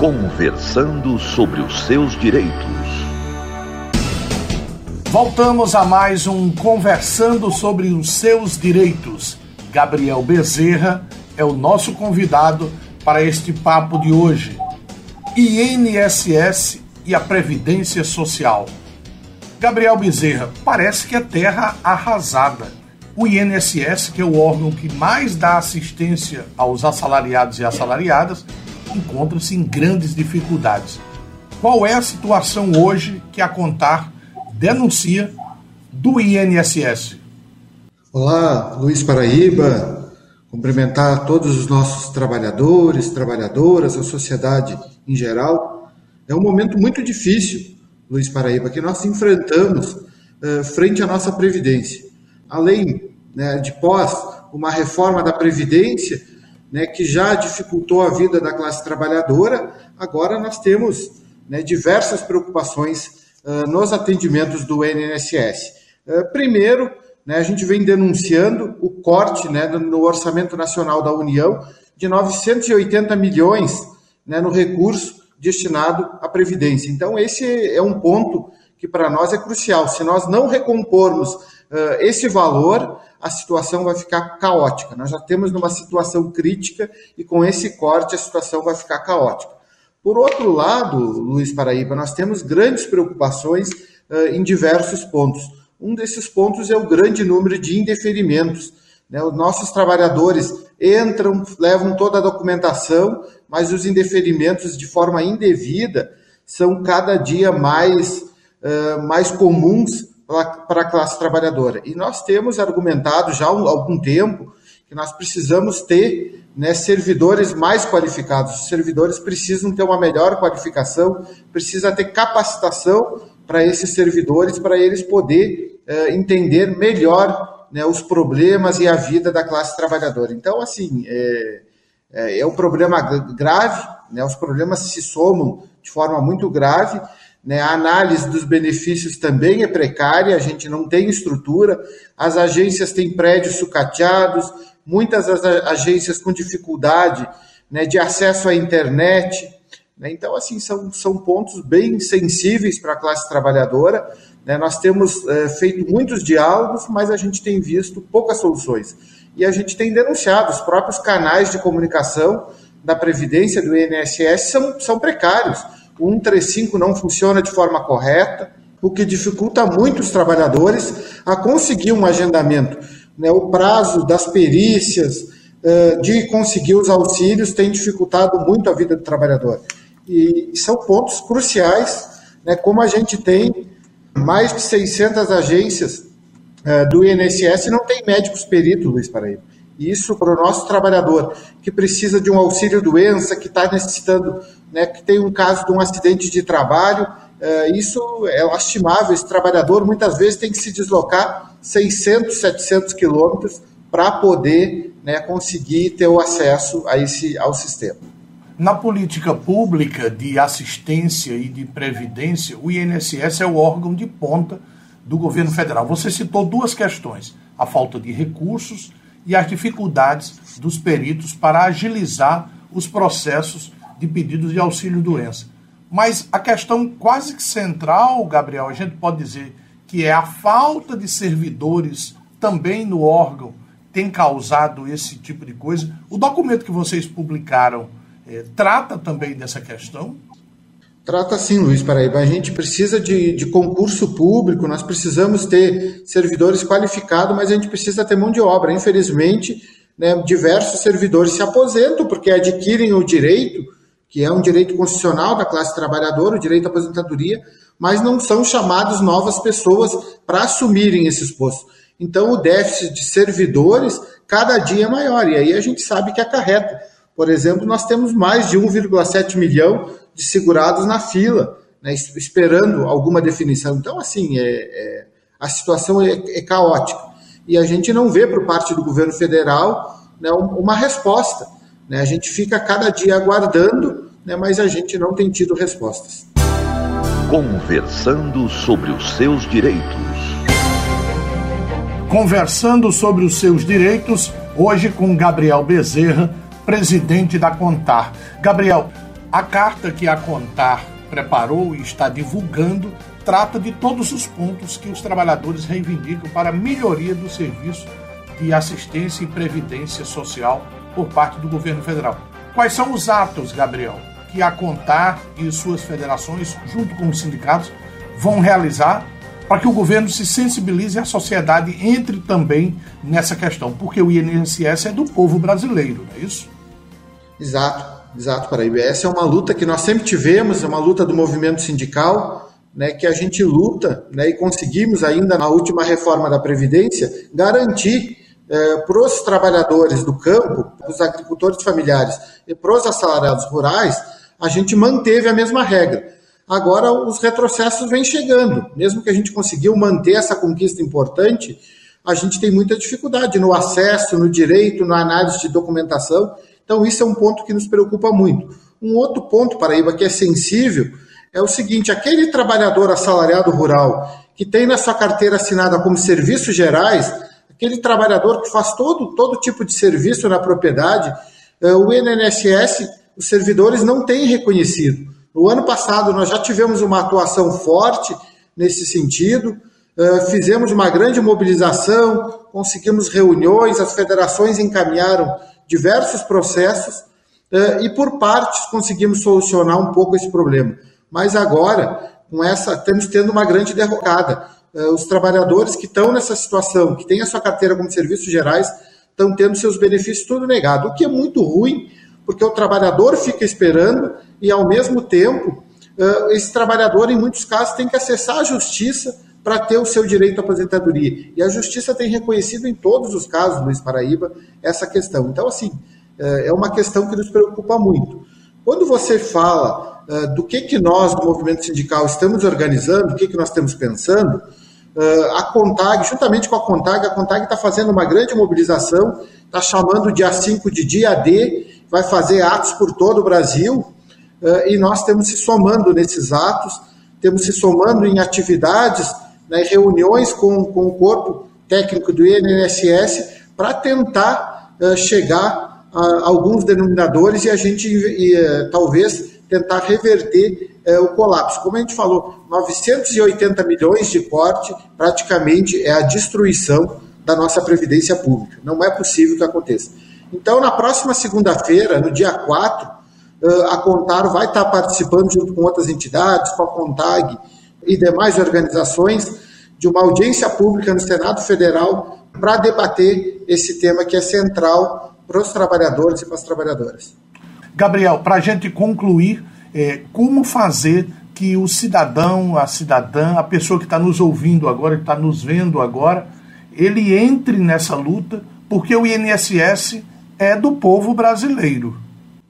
Conversando sobre os seus direitos. Voltamos a mais um Conversando sobre os seus direitos. Gabriel Bezerra é o nosso convidado para este papo de hoje. INSS e a Previdência Social. Gabriel Bezerra, parece que é terra arrasada. O INSS, que é o órgão que mais dá assistência aos assalariados e assalariadas, encontra-se em grandes dificuldades. Qual é a situação hoje que a Contar denuncia do INSS? Olá, Luiz Paraíba. Cumprimentar todos os nossos trabalhadores, trabalhadoras, a sociedade em geral. É um momento muito difícil Luiz Paraíba, que nós enfrentamos uh, frente à nossa Previdência. Além né, de pós uma reforma da Previdência, né, que já dificultou a vida da classe trabalhadora, agora nós temos né, diversas preocupações uh, nos atendimentos do INSS. Uh, primeiro, né, a gente vem denunciando o corte né, no Orçamento Nacional da União de 980 milhões né, no recurso destinado à Previdência. Então, esse é um ponto que para nós é crucial. Se nós não recompormos uh, esse valor, a situação vai ficar caótica. Nós já temos numa situação crítica e com esse corte a situação vai ficar caótica. Por outro lado, Luiz Paraíba, nós temos grandes preocupações uh, em diversos pontos. Um desses pontos é o grande número de indeferimentos. Né? Os nossos trabalhadores entram, levam toda a documentação, mas os indeferimentos de forma indevida são cada dia mais, mais comuns para a classe trabalhadora. E nós temos argumentado já há algum tempo que nós precisamos ter né, servidores mais qualificados. Os servidores precisam ter uma melhor qualificação, precisa ter capacitação para esses servidores, para eles poder uh, entender melhor né, os problemas e a vida da classe trabalhadora. Então, assim, é, é, é um problema grave, né, os problemas se somam de forma muito grave, né, a análise dos benefícios também é precária, a gente não tem estrutura, as agências têm prédios sucateados, muitas agências com dificuldade né, de acesso à internet. Né, então, assim, são, são pontos bem sensíveis para a classe trabalhadora. Né, nós temos é, feito muitos diálogos, mas a gente tem visto poucas soluções e a gente tem denunciado os próprios canais de comunicação da Previdência, do INSS, são, são precários. O 135 não funciona de forma correta, o que dificulta muito os trabalhadores a conseguir um agendamento. Né? O prazo das perícias, uh, de conseguir os auxílios, tem dificultado muito a vida do trabalhador. E são pontos cruciais, né? como a gente tem mais de 600 agências uh, do INSS não tem médicos peritos, Luiz Paraíba. Isso para o nosso trabalhador que precisa de um auxílio doença, que está necessitando, né, que tem um caso de um acidente de trabalho, uh, isso é lastimável. Esse trabalhador muitas vezes tem que se deslocar 600, 700 quilômetros para poder né, conseguir ter o acesso a esse, ao sistema. Na política pública de assistência e de previdência, o INSS é o órgão de ponta do governo federal. Você citou duas questões: a falta de recursos e as dificuldades dos peritos para agilizar os processos de pedidos de auxílio-doença. Mas a questão quase que central, Gabriel, a gente pode dizer que é a falta de servidores também no órgão tem causado esse tipo de coisa. O documento que vocês publicaram eh, trata também dessa questão? Trata sim, Luiz Paraíba. A gente precisa de, de, concurso público, nós precisamos ter servidores qualificados, mas a gente precisa ter mão de obra. Infelizmente, né, diversos servidores se aposentam porque adquirem o direito, que é um direito constitucional da classe trabalhadora, o direito à aposentadoria, mas não são chamados novas pessoas para assumirem esses postos. Então, o déficit de servidores cada dia é maior, e aí a gente sabe que acarreta. Por exemplo, nós temos mais de 1,7 milhão de segurados na fila, né, esperando alguma definição. Então, assim, é, é a situação é, é, caótica. E a gente não vê por parte do governo federal né, uma resposta. Né? A gente fica cada dia aguardando, né, mas a gente não tem tido respostas. Conversando sobre os seus direitos. Conversando sobre os seus direitos, hoje com Gabriel Bezerra, presidente da Contar. Gabriel, A carta que a Contar preparou e está divulgando trata de todos os pontos que os trabalhadores reivindicam para a melhoria do serviço de assistência e previdência social por parte do governo federal. Quais são os atos, Gabriel, que a Contar e suas federações, junto com os sindicatos, vão realizar para que o governo se sensibilize e a sociedade entre também nessa questão? Porque o INSS é do povo brasileiro, não é isso? Exato. Exato, Paraíba. Essa é uma luta que nós sempre tivemos, é uma luta do movimento sindical, né, que a gente luta né, e conseguimos ainda na última reforma da Previdência garantir eh, para os trabalhadores do campo, os agricultores familiares e para os assalariados rurais, a gente manteve a mesma regra. Agora os retrocessos vêm chegando. Mesmo que a gente conseguiu manter essa conquista importante, a gente tem muita dificuldade no acesso, no direito, na análise de documentação então, isso é um ponto que nos preocupa muito. Um outro ponto, Paraíba, que é sensível, é o seguinte: aquele trabalhador assalariado rural que tem na sua carteira assinada como serviços gerais, aquele trabalhador que faz todo, todo tipo de serviço na propriedade, eh, o INSS, os servidores não têm reconhecido. No ano passado, nós já tivemos uma atuação forte nesse sentido, eh, fizemos uma grande mobilização, conseguimos reuniões, as federações encaminharam diversos processos uh, e por partes conseguimos solucionar um pouco esse problema. Mas agora, com essa, estamos tendo uma grande derrocada. Uh, os trabalhadores que estão nessa situação, que têm a sua carteira como serviços gerais, estão tendo seus benefícios tudo negado, o que é muito ruim, porque o trabalhador fica esperando e, ao mesmo tempo, uh, esse trabalhador, em muitos casos, tem que acessar a justiça para ter o seu direito à aposentadoria. E a justiça tem reconhecido em todos os casos, Luiz Paraíba, essa questão. Então, assim, é, é uma questão que nos preocupa muito. Quando você fala do que, que nós, do movimento sindical, estamos organizando, o que, que nós estamos pensando, é, a CONTAG, juntamente com a CONTAG, a CONTAG está fazendo uma grande mobilização, está chamando dia 5 de dia D, vai fazer atos por todo o Brasil, e nós temos se somando nesses atos, temos se somando em atividades né, reuniões com, com o corpo técnico do INSS para tentar uh, chegar a alguns denominadores e a gente e, uh, talvez tentar reverter uh, o colapso. Como a gente falou, 980 milhões de corte praticamente é a destruição da nossa previdência pública. Não é possível que aconteça. Então, na próxima segunda-feira, no dia 4, a Contaro vai estar participando junto com outras entidades, com a Contag e demais organizações de uma audiência pública no Senado Federal para debater esse tema que é central para os trabalhadores e para as trabalhadoras. Gabriel, para a gente concluir, é, como fazer que o cidadão, a cidadã, a pessoa que está nos ouvindo agora, que está nos vendo agora, ele entre nessa luta, porque o INSS é do povo brasileiro.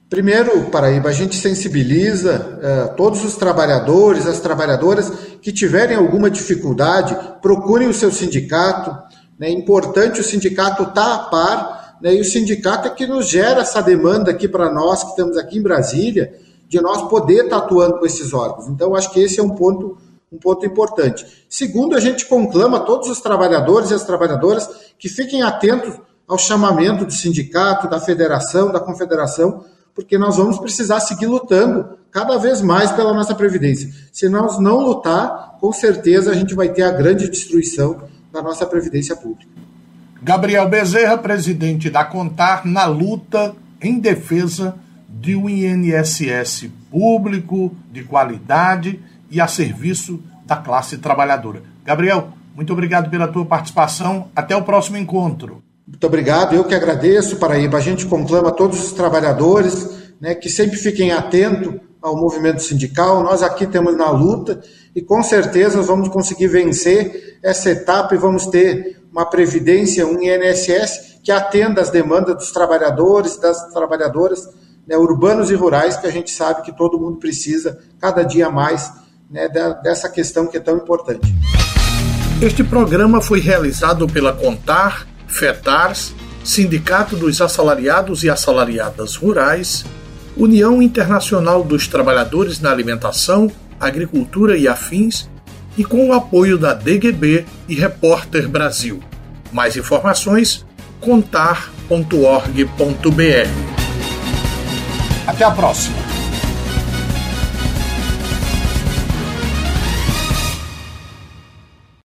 Primeiro, Paraíba, a gente sensibiliza uh, todos os trabalhadores, as trabalhadoras que tiverem alguma dificuldade, procurem o seu sindicato. Né? É importante o sindicato estar tá a par, né? e o sindicato é que nos gera essa demanda aqui para nós, que estamos aqui em Brasília, de nós poder estar tá atuando com esses órgãos. Então, acho que esse é um ponto, um ponto importante. Segundo, a gente conclama todos os trabalhadores e as trabalhadoras que fiquem atentos ao chamamento do sindicato, da federação, da confederação, porque nós vamos precisar seguir lutando cada vez mais pela nossa Previdência. Se nós não lutar, com certeza a gente vai ter a grande destruição da nossa Previdência Pública. Gabriel Bezerra, presidente da Contar, na luta em defesa de um INSS público, de qualidade e a serviço da classe trabalhadora. Gabriel, muito obrigado pela tua participação. Até o próximo encontro. Muito obrigado, eu que agradeço, Paraíba. A gente conclama todos os trabalhadores né, que sempre fiquem atentos ao movimento sindical. Nós aqui temos na luta e com certeza vamos conseguir vencer essa etapa e vamos ter uma previdência, um INSS que atenda às demandas dos trabalhadores, das trabalhadoras né, urbanos e rurais, que a gente sabe que todo mundo precisa cada dia mais né, dessa questão que é tão importante. Este programa foi realizado pela Contar FETARS, Sindicato dos Assalariados e Assalariadas Rurais, União Internacional dos Trabalhadores na Alimentação, Agricultura e Afins, e com o apoio da DGB e Repórter Brasil. Mais informações: contar.org.br. Até a próxima!